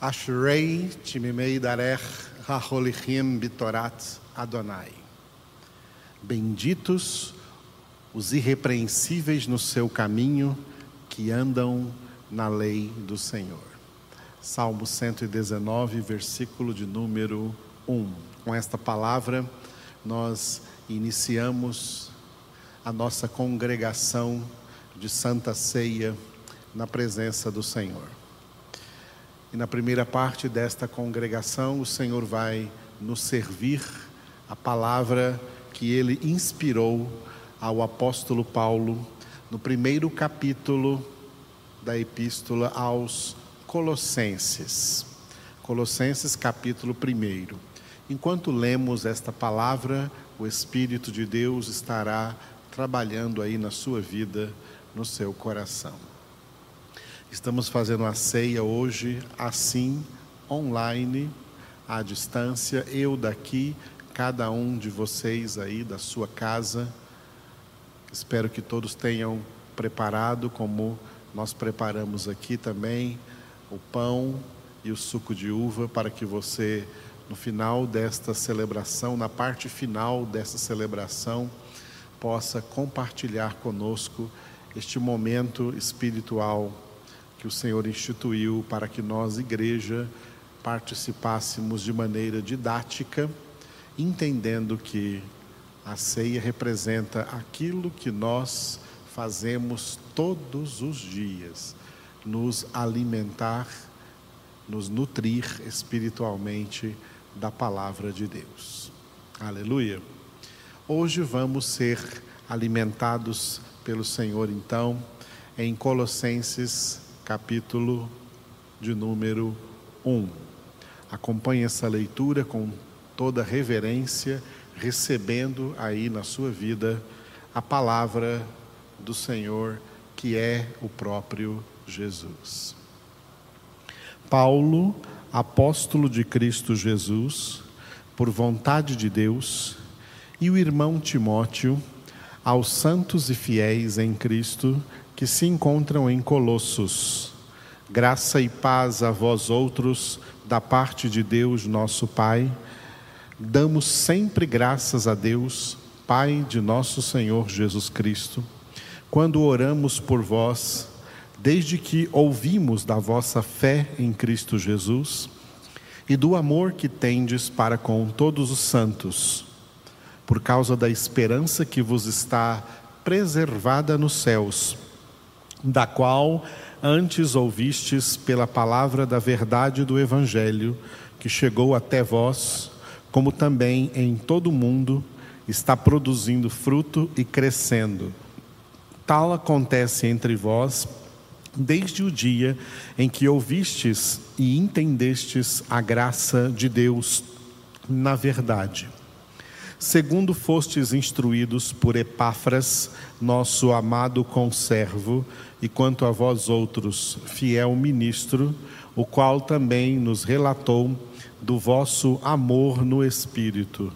Ashrei Timimei Darech Raholichim Bitorat Adonai. Benditos os irrepreensíveis no seu caminho, que andam na lei do Senhor. Salmo 119, versículo de número 1. Com esta palavra, nós iniciamos a nossa congregação de Santa Ceia na presença do Senhor. E na primeira parte desta congregação, o Senhor vai nos servir a palavra que ele inspirou ao apóstolo Paulo no primeiro capítulo da epístola aos Colossenses. Colossenses, capítulo 1. Enquanto lemos esta palavra, o Espírito de Deus estará trabalhando aí na sua vida, no seu coração. Estamos fazendo a ceia hoje, assim, online, à distância, eu daqui, cada um de vocês aí da sua casa. Espero que todos tenham preparado, como nós preparamos aqui também, o pão e o suco de uva, para que você, no final desta celebração, na parte final dessa celebração, possa compartilhar conosco este momento espiritual que o Senhor instituiu para que nós, igreja, participássemos de maneira didática, entendendo que a ceia representa aquilo que nós fazemos todos os dias, nos alimentar, nos nutrir espiritualmente da palavra de Deus. Aleluia. Hoje vamos ser alimentados pelo Senhor, então, em Colossenses capítulo de número 1. Acompanhe essa leitura com toda reverência, recebendo aí na sua vida a palavra do Senhor, que é o próprio Jesus. Paulo, apóstolo de Cristo Jesus, por vontade de Deus, e o irmão Timóteo, aos santos e fiéis em Cristo que se encontram em Colossos. Graça e paz a vós outros, da parte de Deus, nosso Pai. Damos sempre graças a Deus, Pai de nosso Senhor Jesus Cristo, quando oramos por vós, desde que ouvimos da vossa fé em Cristo Jesus e do amor que tendes para com todos os santos, por causa da esperança que vos está preservada nos céus da qual antes ouvistes pela palavra da verdade do Evangelho, que chegou até vós, como também em todo o mundo está produzindo fruto e crescendo. Tal acontece entre vós desde o dia em que ouvistes e entendestes a graça de Deus na verdade segundo fostes instruídos por Epáfras, nosso amado conservo, e quanto a vós outros, fiel ministro, o qual também nos relatou do vosso amor no Espírito.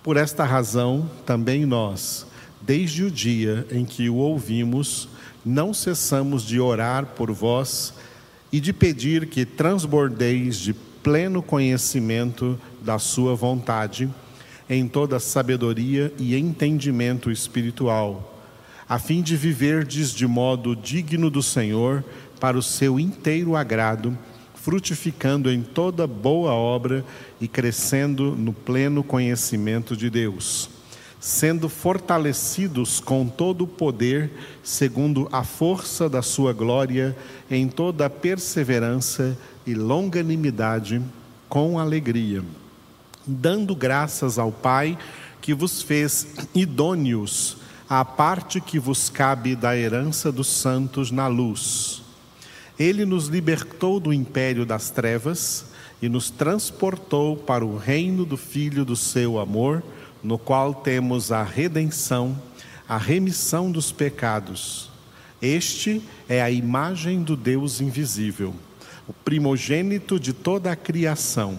Por esta razão, também nós, desde o dia em que o ouvimos, não cessamos de orar por vós e de pedir que transbordeis de pleno conhecimento da Sua vontade em toda sabedoria e entendimento espiritual, a fim de viverdes de modo digno do Senhor, para o seu inteiro agrado, frutificando em toda boa obra e crescendo no pleno conhecimento de Deus, sendo fortalecidos com todo o poder, segundo a força da sua glória, em toda perseverança e longanimidade, com alegria dando graças ao Pai que vos fez idôneos à parte que vos cabe da herança dos santos na luz. Ele nos libertou do império das trevas e nos transportou para o reino do Filho do seu amor, no qual temos a redenção, a remissão dos pecados. Este é a imagem do Deus invisível, o primogênito de toda a criação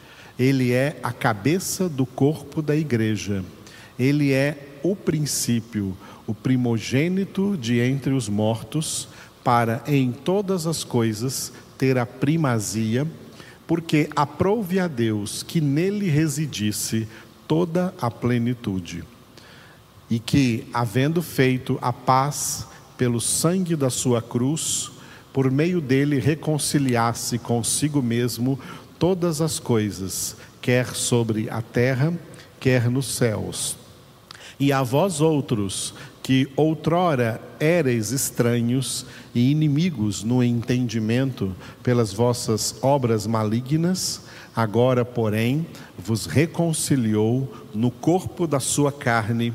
Ele é a cabeça do corpo da igreja. Ele é o princípio, o primogênito de entre os mortos, para em todas as coisas ter a primazia, porque aprouve a Deus que nele residisse toda a plenitude. E que, havendo feito a paz pelo sangue da sua cruz, por meio dele reconciliasse consigo mesmo todas as coisas, quer sobre a terra, quer nos céus. E a vós outros, que outrora éreis estranhos e inimigos no entendimento pelas vossas obras malignas, agora, porém, vos reconciliou no corpo da sua carne,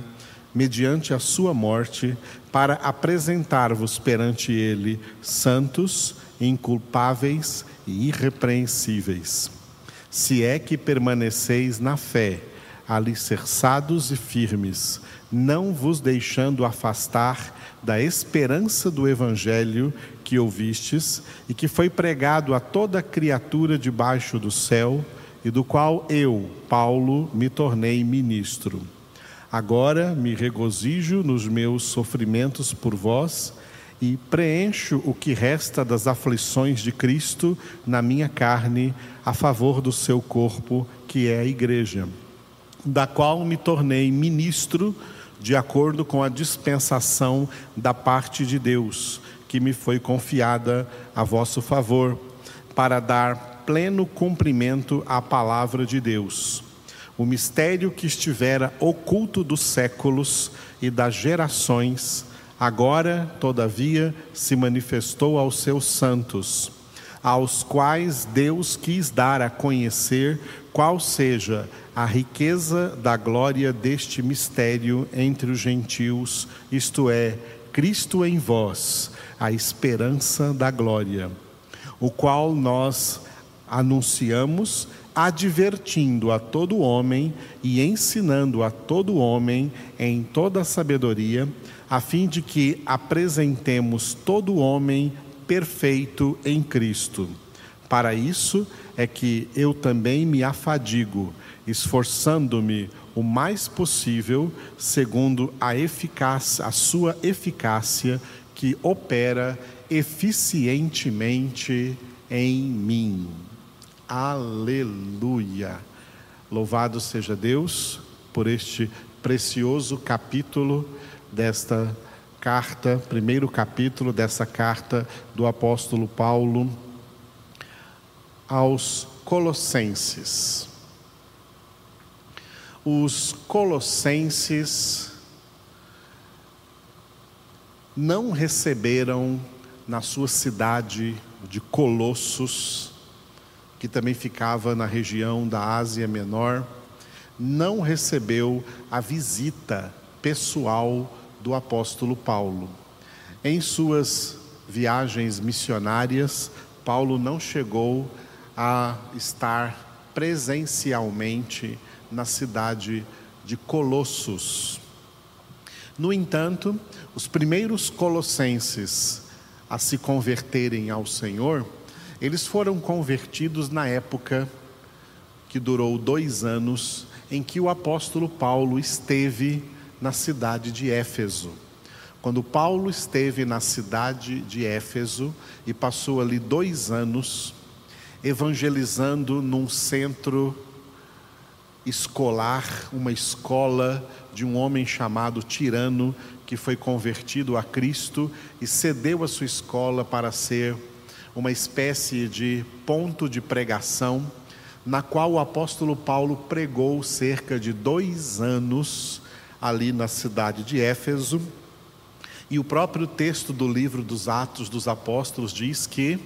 mediante a sua morte, para apresentar-vos perante ele santos, inculpáveis e irrepreensíveis. Se é que permaneceis na fé, alicerçados e firmes, não vos deixando afastar da esperança do evangelho que ouvistes e que foi pregado a toda criatura debaixo do céu, e do qual eu, Paulo, me tornei ministro. Agora me regozijo nos meus sofrimentos por vós e preencho o que resta das aflições de Cristo na minha carne a favor do seu corpo, que é a igreja, da qual me tornei ministro de acordo com a dispensação da parte de Deus, que me foi confiada a vosso favor, para dar pleno cumprimento à palavra de Deus. O mistério que estivera oculto dos séculos e das gerações, Agora, todavia, se manifestou aos seus santos, aos quais Deus quis dar a conhecer qual seja a riqueza da glória deste mistério entre os gentios, isto é, Cristo em vós, a esperança da glória, o qual nós anunciamos, advertindo a todo homem e ensinando a todo homem em toda a sabedoria, a fim de que apresentemos todo homem perfeito em Cristo. Para isso é que eu também me afadigo, esforçando-me o mais possível, segundo a eficácia, a sua eficácia que opera eficientemente em mim. Aleluia. Louvado seja Deus por este precioso capítulo desta carta, primeiro capítulo dessa carta do apóstolo Paulo aos Colossenses. Os Colossenses não receberam na sua cidade de Colossos, que também ficava na região da Ásia Menor, não recebeu a visita pessoal do apóstolo Paulo. Em suas viagens missionárias, Paulo não chegou a estar presencialmente na cidade de Colossos. No entanto, os primeiros colossenses a se converterem ao Senhor, eles foram convertidos na época que durou dois anos, em que o apóstolo Paulo esteve na cidade de Éfeso. Quando Paulo esteve na cidade de Éfeso e passou ali dois anos evangelizando num centro escolar, uma escola de um homem chamado Tirano, que foi convertido a Cristo e cedeu a sua escola para ser uma espécie de ponto de pregação, na qual o apóstolo Paulo pregou cerca de dois anos ali na cidade de Éfeso. E o próprio texto do livro dos Atos dos Apóstolos diz que,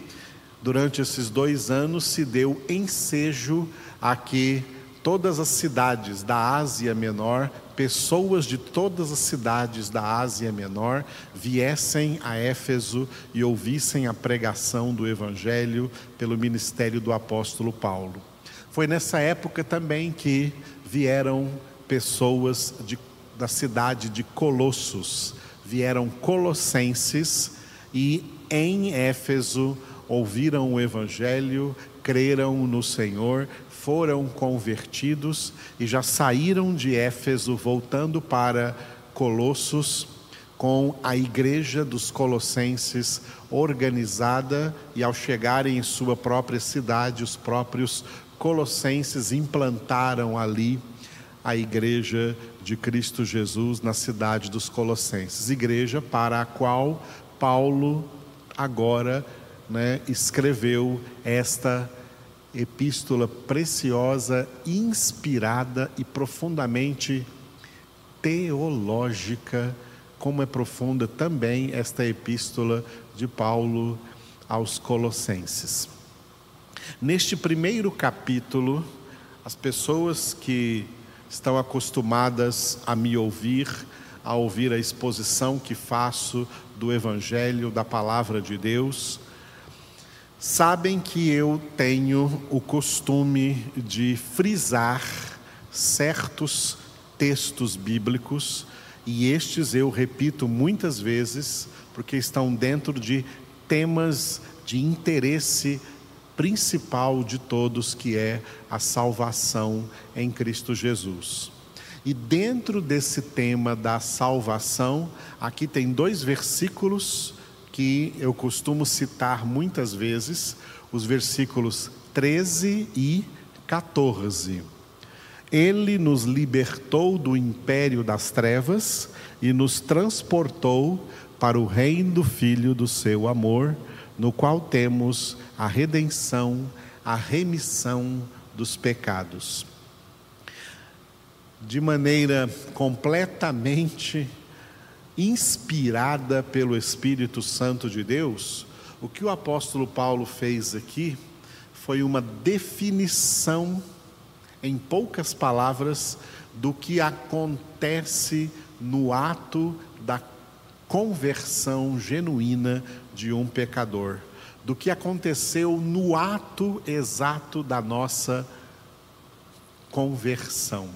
durante esses dois anos, se deu ensejo a que todas as cidades da Ásia Menor, pessoas de todas as cidades da Ásia Menor, viessem a Éfeso e ouvissem a pregação do Evangelho pelo ministério do apóstolo Paulo. Foi nessa época também que vieram pessoas de, da cidade de Colossos, vieram colossenses e em Éfeso ouviram o Evangelho, creram no Senhor, foram convertidos e já saíram de Éfeso, voltando para Colossos, com a igreja dos Colossenses organizada, e ao chegarem em sua própria cidade, os próprios Colossenses implantaram ali a igreja de Cristo Jesus na cidade dos Colossenses, igreja para a qual Paulo agora né, escreveu esta epístola preciosa, inspirada e profundamente teológica, como é profunda também esta epístola de Paulo aos Colossenses. Neste primeiro capítulo, as pessoas que estão acostumadas a me ouvir, a ouvir a exposição que faço do Evangelho, da palavra de Deus, sabem que eu tenho o costume de frisar certos textos bíblicos, e estes eu repito muitas vezes, porque estão dentro de temas de interesse principal de todos, que é a salvação em Cristo Jesus. E dentro desse tema da salvação, aqui tem dois versículos que eu costumo citar muitas vezes, os versículos 13 e 14. Ele nos libertou do império das trevas e nos transportou para o reino do Filho do seu amor, no qual temos a redenção, a remissão dos pecados. De maneira completamente inspirada pelo Espírito Santo de Deus, o que o apóstolo Paulo fez aqui foi uma definição, em poucas palavras, do que acontece no ato da conversão genuína de um pecador, do que aconteceu no ato exato da nossa conversão.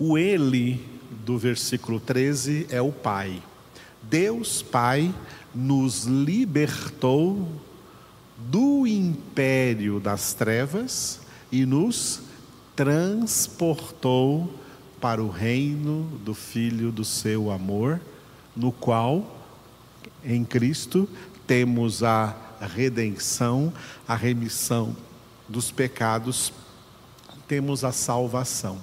O ele do versículo 13 é o Pai. Deus Pai nos libertou do império das trevas e nos transportou para o reino do Filho do seu amor, no qual, em Cristo, temos a redenção, a remissão dos pecados, temos a salvação.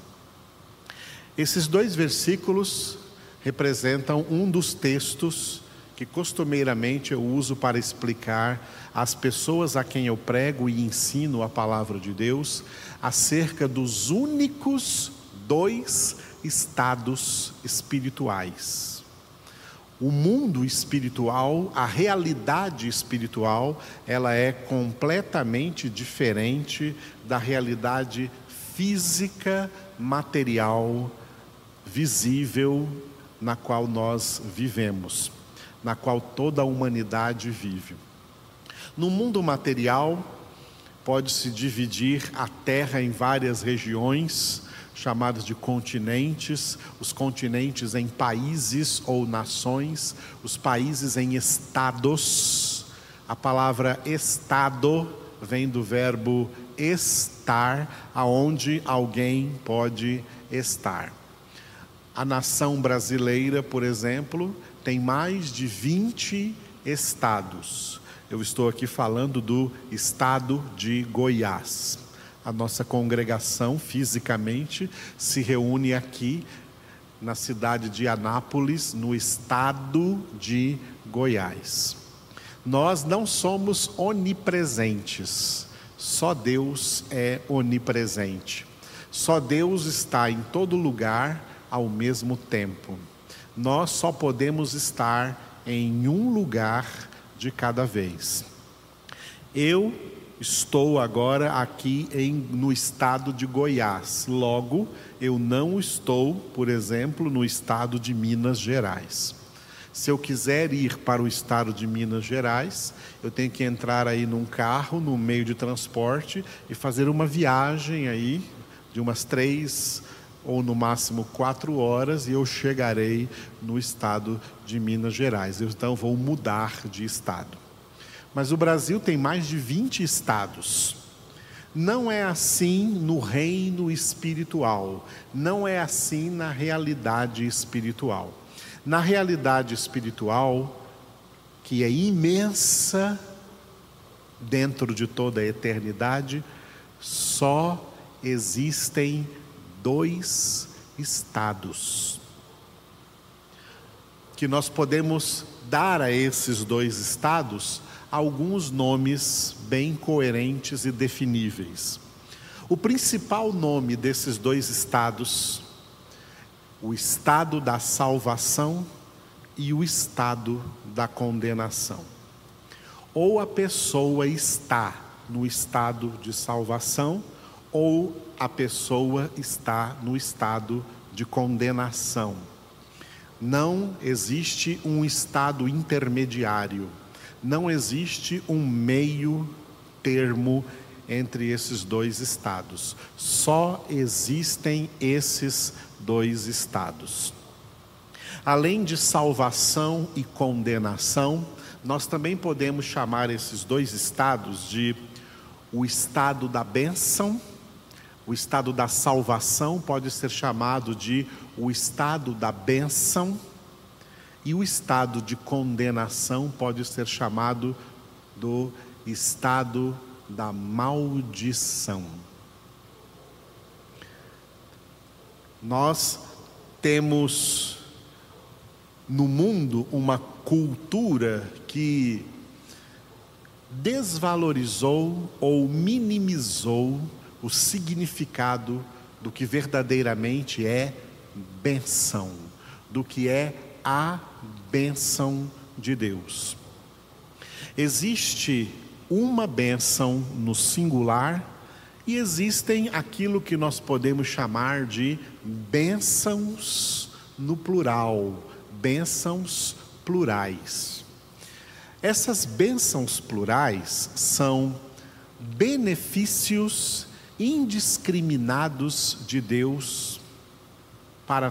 Esses dois versículos representam um dos textos que costumeiramente eu uso para explicar às pessoas a quem eu prego e ensino a palavra de Deus acerca dos únicos dois estados espirituais. O mundo espiritual, a realidade espiritual, ela é completamente diferente da realidade física, material visível na qual nós vivemos, na qual toda a humanidade vive. No mundo material, pode-se dividir a Terra em várias regiões, chamadas de continentes, os continentes em países ou nações, os países em estados. A palavra estado vem do verbo estar, aonde alguém pode estar. A nação brasileira, por exemplo, tem mais de 20 estados. Eu estou aqui falando do estado de Goiás. A nossa congregação fisicamente se reúne aqui na cidade de Anápolis, no estado de Goiás. Nós não somos onipresentes, só Deus é onipresente. Só Deus está em todo lugar ao mesmo tempo. Nós só podemos estar em um lugar de cada vez. Eu estou agora aqui em, no estado de Goiás, logo, eu não estou, por exemplo, no estado de Minas Gerais. Se eu quiser ir para o estado de Minas Gerais, eu tenho que entrar aí num carro, num meio de transporte e fazer uma viagem aí de umas três ou no máximo quatro horas e eu chegarei no estado de Minas Gerais. Então vou mudar de estado. Mas o Brasil tem mais de 20 estados. Não é assim no reino espiritual, não é assim na realidade espiritual. Na realidade espiritual, que é imensa dentro de toda a eternidade, só existem dois estados. Que nós podemos dar a esses dois estados alguns nomes bem coerentes e definíveis. O principal nome desses dois estados o estado da salvação e o estado da condenação. Ou a pessoa está no estado de salvação, ou a pessoa está no estado de condenação. Não existe um estado intermediário, não existe um meio termo entre esses dois estados. Só existem esses dois estados. Além de salvação e condenação, nós também podemos chamar esses dois estados de o estado da bênção, o estado da salvação pode ser chamado de o estado da bênção, e o estado de condenação pode ser chamado do estado da maldição. Nós temos no mundo uma cultura que desvalorizou ou minimizou o significado do que verdadeiramente é benção, do que é a benção de Deus. Existe uma benção no singular e existem aquilo que nós podemos chamar de bênçãos no plural, bênçãos plurais. Essas bênçãos plurais são benefícios indiscriminados de Deus para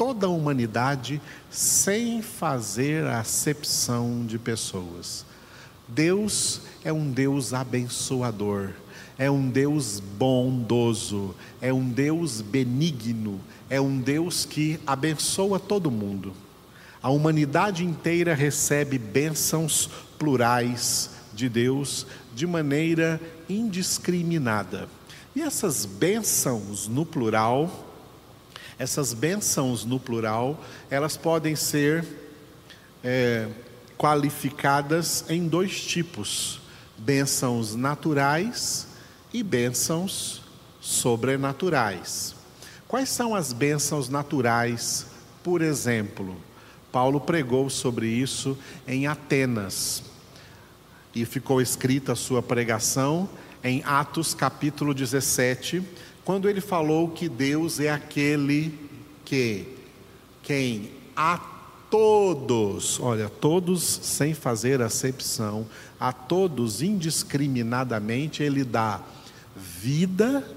toda a humanidade sem fazer acepção de pessoas. Deus é um Deus abençoador é um Deus bondoso, é um Deus benigno, é um Deus que abençoa todo mundo. A humanidade inteira recebe bênçãos plurais de Deus de maneira indiscriminada. E essas bênçãos no plural, essas bênçãos no plural, elas podem ser é, qualificadas em dois tipos: bênçãos naturais e bênçãos sobrenaturais. Quais são as bênçãos naturais? Por exemplo, Paulo pregou sobre isso em Atenas e ficou escrita a sua pregação em Atos capítulo 17, quando ele falou que Deus é aquele que quem a todos, olha, todos sem fazer acepção, a todos indiscriminadamente ele dá vida,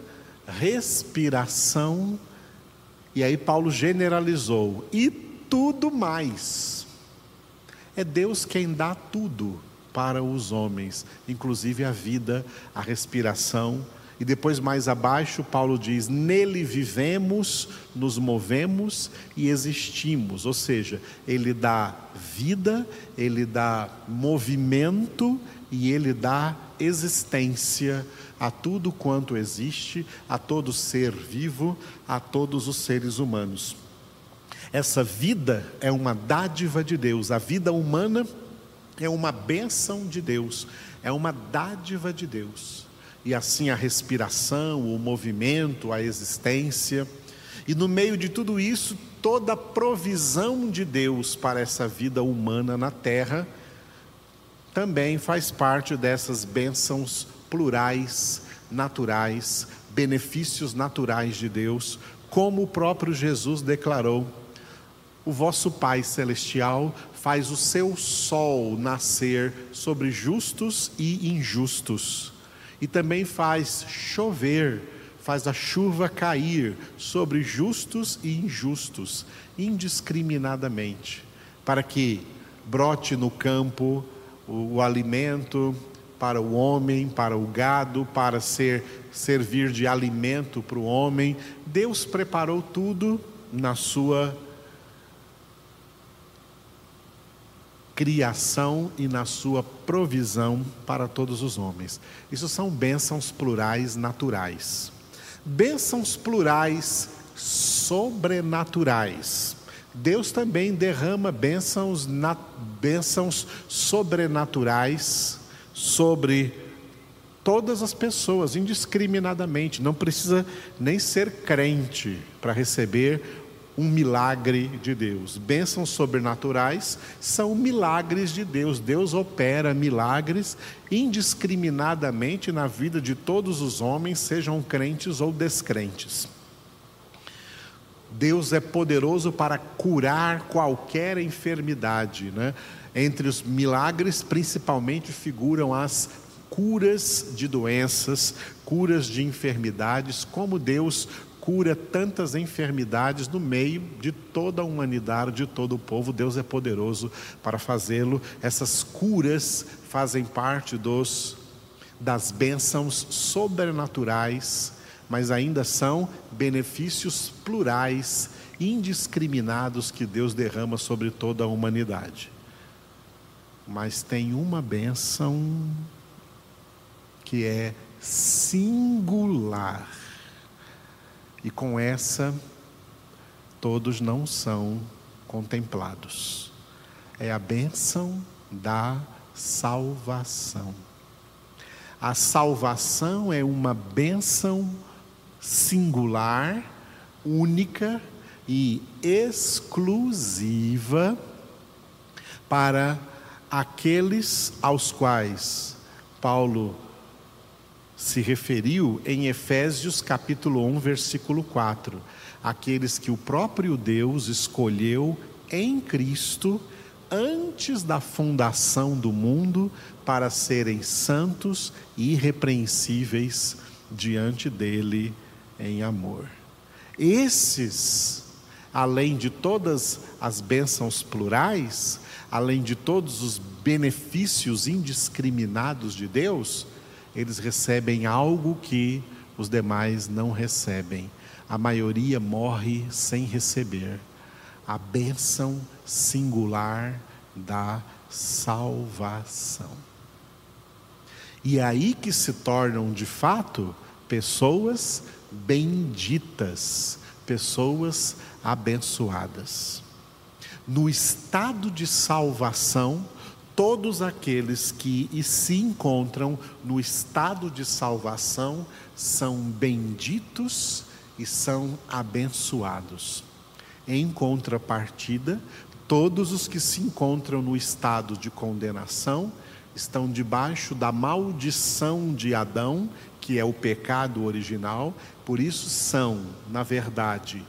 respiração, e aí Paulo generalizou, e tudo mais. É Deus quem dá tudo para os homens, inclusive a vida, a respiração. E depois, mais abaixo, Paulo diz: Nele vivemos, nos movemos e existimos. Ou seja, ele dá vida, ele dá movimento e ele dá existência a tudo quanto existe, a todo ser vivo, a todos os seres humanos. Essa vida é uma dádiva de Deus, a vida humana é uma bênção de Deus, é uma dádiva de Deus. E assim a respiração, o movimento, a existência, e no meio de tudo isso, toda a provisão de Deus para essa vida humana na terra também faz parte dessas bênçãos plurais, naturais, benefícios naturais de Deus, como o próprio Jesus declarou: O vosso Pai celestial faz o seu sol nascer sobre justos e injustos, e também faz chover, faz a chuva cair sobre justos e injustos, indiscriminadamente, para que brote no campo o, o alimento para o homem, para o gado, para ser servir de alimento para o homem. Deus preparou tudo na sua criação e na sua provisão para todos os homens. Isso são bênçãos plurais naturais. Bênçãos plurais sobrenaturais. Deus também derrama bênçãos, na, bênçãos sobrenaturais sobre todas as pessoas, indiscriminadamente. Não precisa nem ser crente para receber um milagre de Deus. Bênçãos sobrenaturais são milagres de Deus. Deus opera milagres indiscriminadamente na vida de todos os homens, sejam crentes ou descrentes. Deus é poderoso para curar qualquer enfermidade. Né? Entre os milagres, principalmente figuram as curas de doenças, curas de enfermidades, como Deus cura tantas enfermidades no meio de toda a humanidade, de todo o povo. Deus é poderoso para fazê-lo. Essas curas fazem parte dos das bênçãos sobrenaturais mas ainda são benefícios plurais, indiscriminados que Deus derrama sobre toda a humanidade. Mas tem uma bênção que é singular, e com essa todos não são contemplados. É a bênção da salvação. A salvação é uma bênção singular, única e exclusiva para aqueles aos quais Paulo se referiu em Efésios capítulo 1, versículo 4. Aqueles que o próprio Deus escolheu em Cristo antes da fundação do mundo para serem santos e irrepreensíveis diante dele em amor. Esses, além de todas as bênçãos plurais, além de todos os benefícios indiscriminados de Deus, eles recebem algo que os demais não recebem. A maioria morre sem receber a bênção singular da salvação. E é aí que se tornam de fato pessoas benditas, pessoas abençoadas. No estado de salvação, todos aqueles que se encontram no estado de salvação são benditos e são abençoados. Em contrapartida, todos os que se encontram no estado de condenação estão debaixo da maldição de Adão, que é o pecado original, por isso são, na verdade,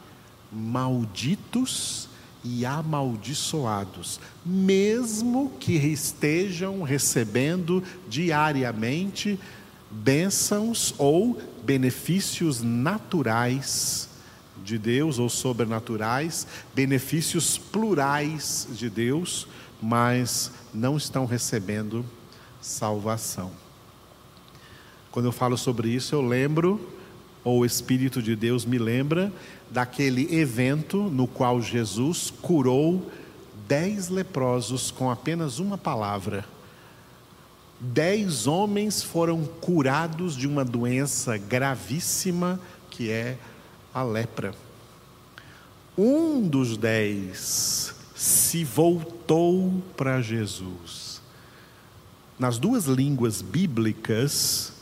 malditos e amaldiçoados, mesmo que estejam recebendo diariamente bênçãos ou benefícios naturais de Deus ou sobrenaturais, benefícios plurais de Deus, mas não estão recebendo salvação. Quando eu falo sobre isso, eu lembro, ou o Espírito de Deus me lembra, daquele evento no qual Jesus curou dez leprosos com apenas uma palavra. Dez homens foram curados de uma doença gravíssima que é a lepra. Um dos dez se voltou para Jesus. Nas duas línguas bíblicas,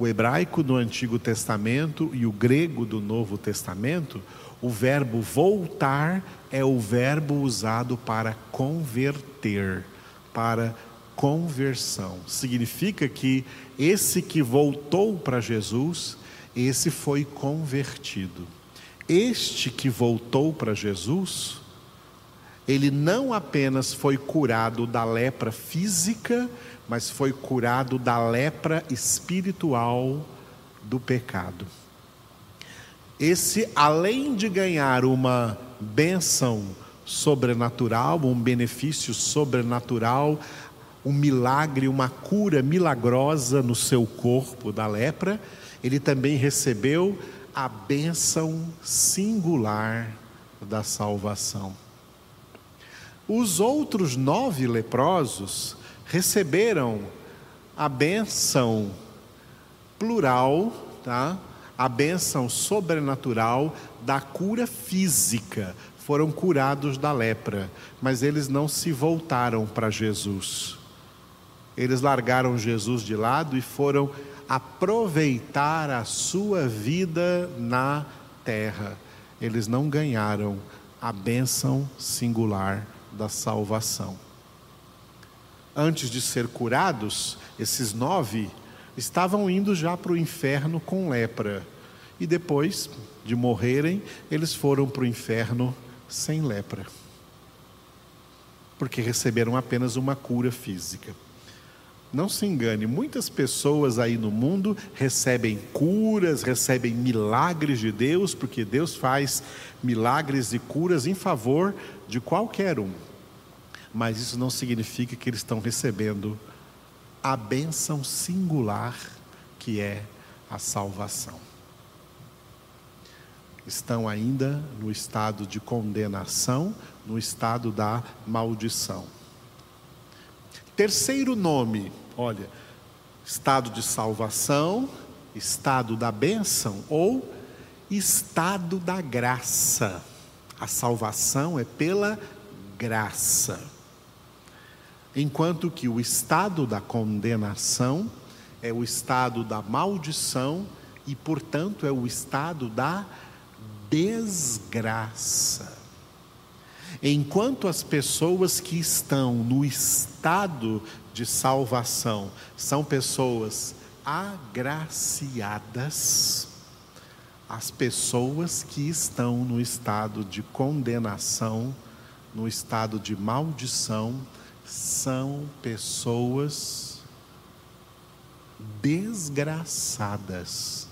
o hebraico do Antigo Testamento e o grego do Novo Testamento, o verbo voltar é o verbo usado para converter, para conversão. Significa que esse que voltou para Jesus esse foi convertido. Este que voltou para Jesus, ele não apenas foi curado da lepra física, mas foi curado da lepra espiritual do pecado. Esse, além de ganhar uma bênção sobrenatural, um benefício sobrenatural, um milagre, uma cura milagrosa no seu corpo da lepra, ele também recebeu a bênção singular da salvação. Os outros nove leprosos receberam a bênção plural, tá? a bênção sobrenatural da cura física. Foram curados da lepra, mas eles não se voltaram para Jesus. Eles largaram Jesus de lado e foram aproveitar a sua vida na terra. Eles não ganharam a bênção singular da salvação. Antes de ser curados, esses nove estavam indo já para o inferno com lepra. E depois de morrerem, eles foram para o inferno sem lepra. Porque receberam apenas uma cura física. Não se engane, muitas pessoas aí no mundo recebem curas, recebem milagres de Deus, porque Deus faz milagres e curas em favor de qualquer um. Mas isso não significa que eles estão recebendo a bênção singular que é a salvação. Estão ainda no estado de condenação, no estado da maldição. Terceiro nome, olha, estado de salvação, estado da bênção ou estado da graça. A salvação é pela graça. Enquanto que o estado da condenação é o estado da maldição e, portanto, é o estado da desgraça. Enquanto as pessoas que estão no estado de salvação são pessoas agraciadas, as pessoas que estão no estado de condenação, no estado de maldição, são pessoas desgraçadas,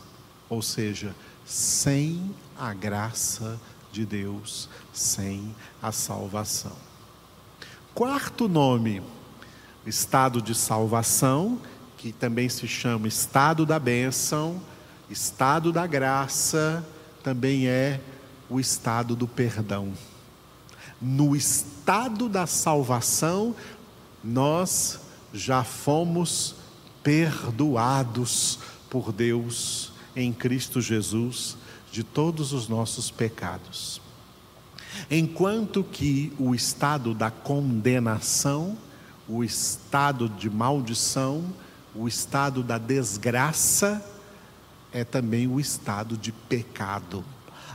ou seja, sem a graça de Deus sem a salvação. Quarto nome, estado de salvação, que também se chama estado da bênção, estado da graça, também é o estado do perdão. No estado da salvação, nós já fomos perdoados por Deus em Cristo Jesus de todos os nossos pecados. Enquanto que o estado da condenação, o estado de maldição, o estado da desgraça, é também o estado de pecado,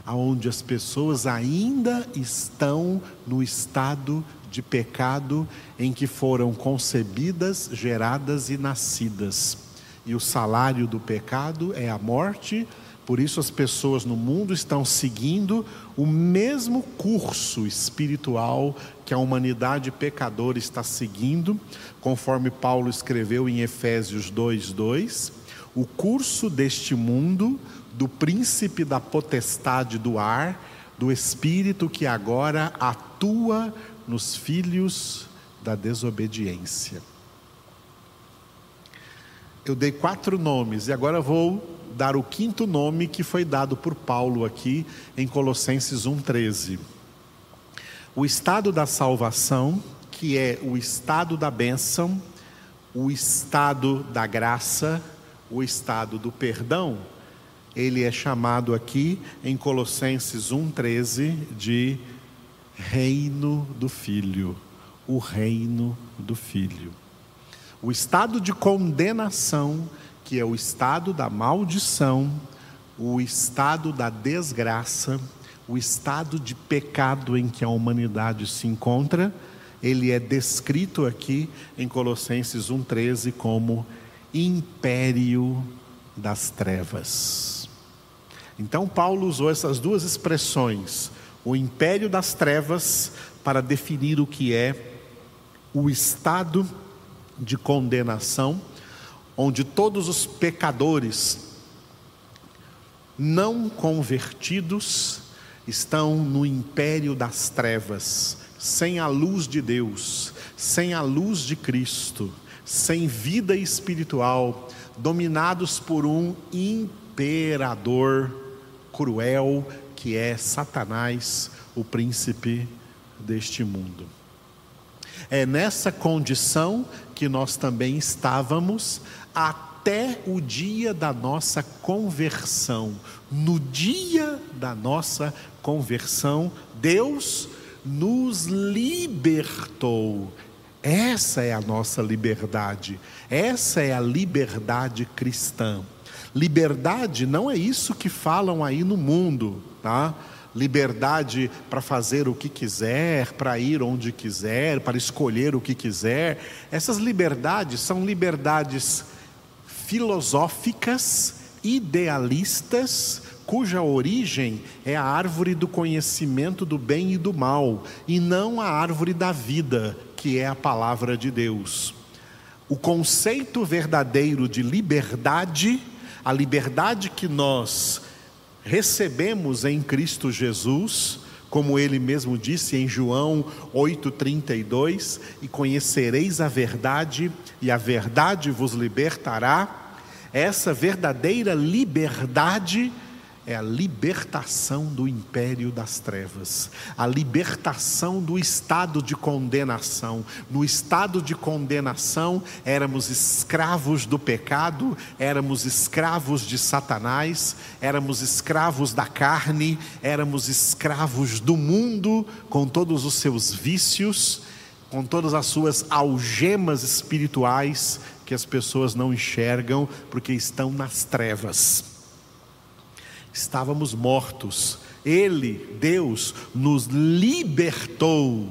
aonde as pessoas ainda estão no estado de pecado em que foram concebidas, geradas e nascidas. E o salário do pecado é a morte, por isso, as pessoas no mundo estão seguindo o mesmo curso espiritual que a humanidade pecadora está seguindo, conforme Paulo escreveu em Efésios 2:2, o curso deste mundo do príncipe da potestade do ar, do espírito que agora atua nos filhos da desobediência. Eu dei quatro nomes e agora vou dar o quinto nome que foi dado por Paulo aqui em Colossenses 1,13. O estado da salvação, que é o estado da bênção, o estado da graça, o estado do perdão, ele é chamado aqui em Colossenses 1,13 de reino do Filho. O reino do Filho. O estado de condenação que é o estado da maldição, o estado da desgraça, o estado de pecado em que a humanidade se encontra, ele é descrito aqui em Colossenses 1,13 como império das trevas. Então, Paulo usou essas duas expressões, o império das trevas para definir o que é o estado de condenação, onde todos os pecadores não convertidos estão no império das trevas, sem a luz de Deus, sem a luz de Cristo, sem vida espiritual, dominados por um imperador cruel que é Satanás, o príncipe deste mundo. É nessa condição que nós também estávamos até o dia da nossa conversão. No dia da nossa conversão, Deus nos libertou. Essa é a nossa liberdade, essa é a liberdade cristã. Liberdade não é isso que falam aí no mundo, tá? Liberdade para fazer o que quiser, para ir onde quiser, para escolher o que quiser. Essas liberdades são liberdades filosóficas, idealistas, cuja origem é a árvore do conhecimento do bem e do mal, e não a árvore da vida, que é a palavra de Deus. O conceito verdadeiro de liberdade, a liberdade que nós recebemos em Cristo Jesus, como ele mesmo disse em João 8,32: E conhecereis a verdade, e a verdade vos libertará. Essa verdadeira liberdade é a libertação do império das trevas, a libertação do estado de condenação. No estado de condenação, éramos escravos do pecado, éramos escravos de Satanás, éramos escravos da carne, éramos escravos do mundo, com todos os seus vícios, com todas as suas algemas espirituais que as pessoas não enxergam porque estão nas trevas estávamos mortos. Ele, Deus, nos libertou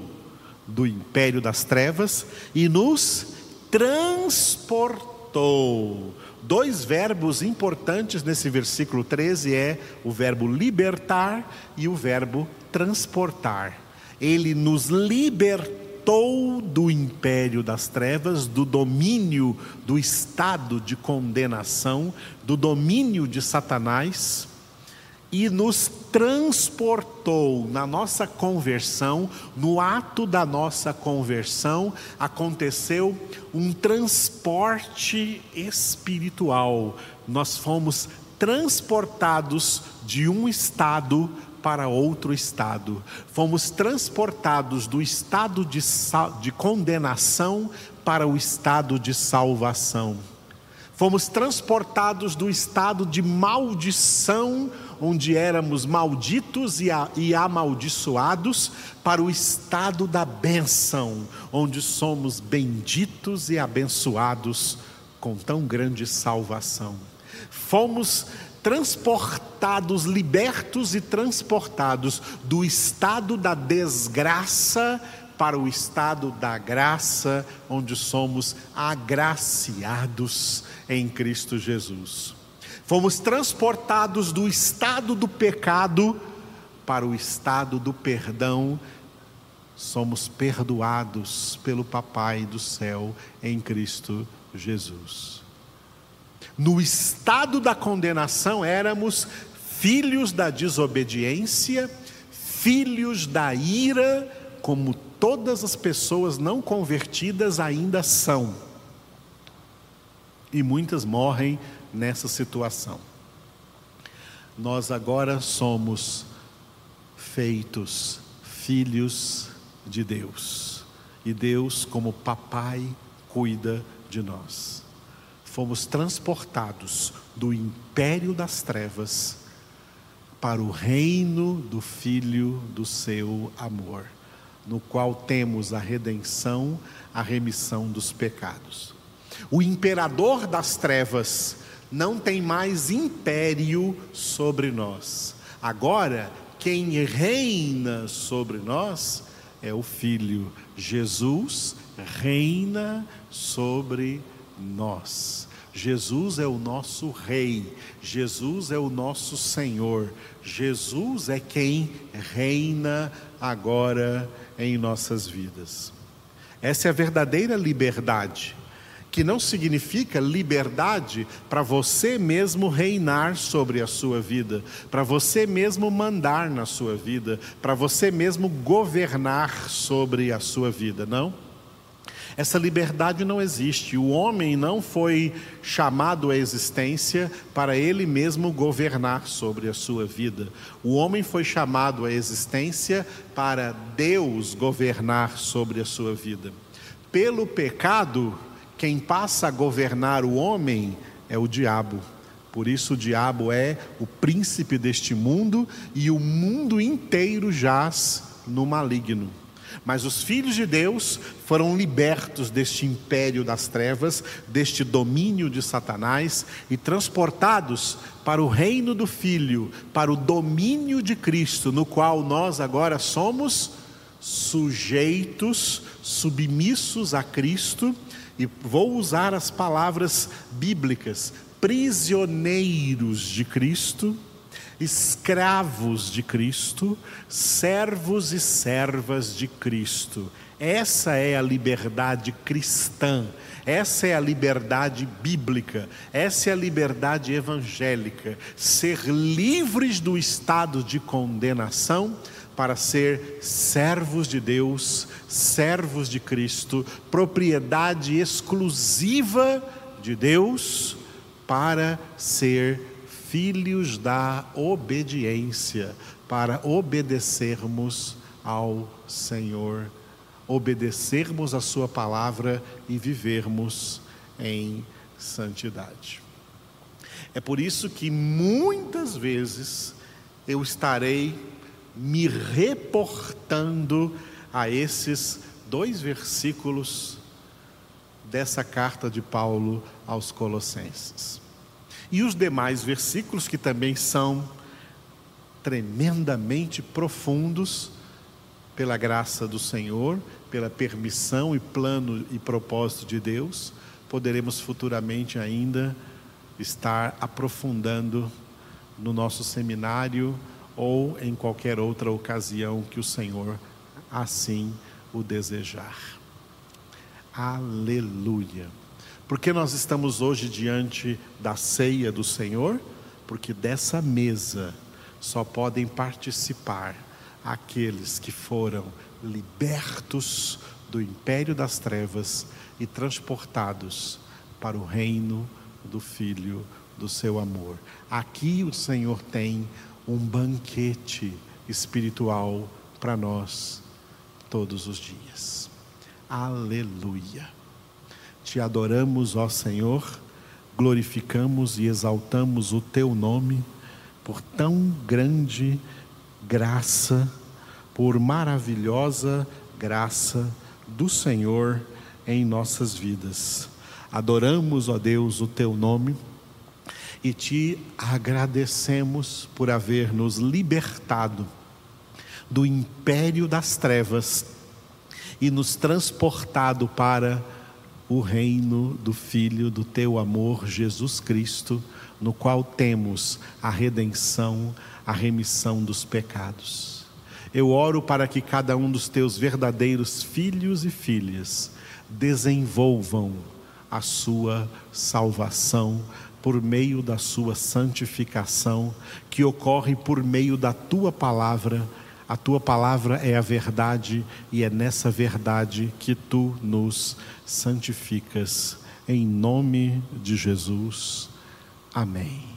do império das trevas e nos transportou. Dois verbos importantes nesse versículo 13 é o verbo libertar e o verbo transportar. Ele nos libertou do império das trevas, do domínio do estado de condenação, do domínio de Satanás e nos transportou na nossa conversão, no ato da nossa conversão, aconteceu um transporte espiritual. Nós fomos transportados de um estado para outro estado. Fomos transportados do estado de, de condenação para o estado de salvação. Fomos transportados do estado de maldição onde éramos malditos e amaldiçoados, para o estado da bênção, onde somos benditos e abençoados com tão grande salvação. Fomos transportados, libertos e transportados do estado da desgraça para o estado da graça, onde somos agraciados em Cristo Jesus. Fomos transportados do estado do pecado para o estado do perdão. Somos perdoados pelo Papai do céu em Cristo Jesus. No estado da condenação, éramos filhos da desobediência, filhos da ira, como todas as pessoas não convertidas ainda são. E muitas morrem nessa situação. Nós agora somos feitos filhos de Deus, e Deus, como papai, cuida de nós. Fomos transportados do império das trevas para o reino do Filho do seu amor, no qual temos a redenção, a remissão dos pecados. O imperador das trevas não tem mais império sobre nós. Agora, quem reina sobre nós é o Filho. Jesus reina sobre nós. Jesus é o nosso Rei, Jesus é o nosso Senhor, Jesus é quem reina agora em nossas vidas. Essa é a verdadeira liberdade, que não significa liberdade para você mesmo reinar sobre a sua vida, para você mesmo mandar na sua vida, para você mesmo governar sobre a sua vida, não? Essa liberdade não existe. O homem não foi chamado à existência para ele mesmo governar sobre a sua vida. O homem foi chamado à existência para Deus governar sobre a sua vida. Pelo pecado, quem passa a governar o homem é o diabo. Por isso, o diabo é o príncipe deste mundo e o mundo inteiro jaz no maligno. Mas os filhos de Deus foram libertos deste império das trevas, deste domínio de Satanás e transportados para o reino do Filho, para o domínio de Cristo, no qual nós agora somos sujeitos, submissos a Cristo, e vou usar as palavras bíblicas, prisioneiros de Cristo escravos de Cristo, servos e servas de Cristo. Essa é a liberdade cristã, essa é a liberdade bíblica, essa é a liberdade evangélica. Ser livres do estado de condenação para ser servos de Deus, servos de Cristo, propriedade exclusiva de Deus, para ser filhos da obediência, para obedecermos ao Senhor, obedecermos a Sua palavra e vivermos em santidade. É por isso que muitas vezes eu estarei me reportando a esses dois versículos dessa carta de Paulo aos Colossenses. E os demais versículos, que também são tremendamente profundos, pela graça do Senhor, pela permissão e plano e propósito de Deus, poderemos futuramente ainda estar aprofundando no nosso seminário ou em qualquer outra ocasião que o Senhor assim o desejar. Aleluia. Por que nós estamos hoje diante da ceia do Senhor? Porque dessa mesa só podem participar aqueles que foram libertos do império das trevas e transportados para o reino do Filho do seu amor. Aqui o Senhor tem um banquete espiritual para nós todos os dias. Aleluia. Te adoramos, ó Senhor, glorificamos e exaltamos o teu nome por tão grande graça, por maravilhosa graça do Senhor em nossas vidas. Adoramos, ó Deus, o teu nome e te agradecemos por haver nos libertado do império das trevas e nos transportado para o reino do Filho do teu amor, Jesus Cristo, no qual temos a redenção, a remissão dos pecados. Eu oro para que cada um dos teus verdadeiros filhos e filhas desenvolvam a sua salvação por meio da sua santificação, que ocorre por meio da tua palavra a tua palavra é a verdade e é nessa verdade que tu nos santificas. Em nome de Jesus. Amém.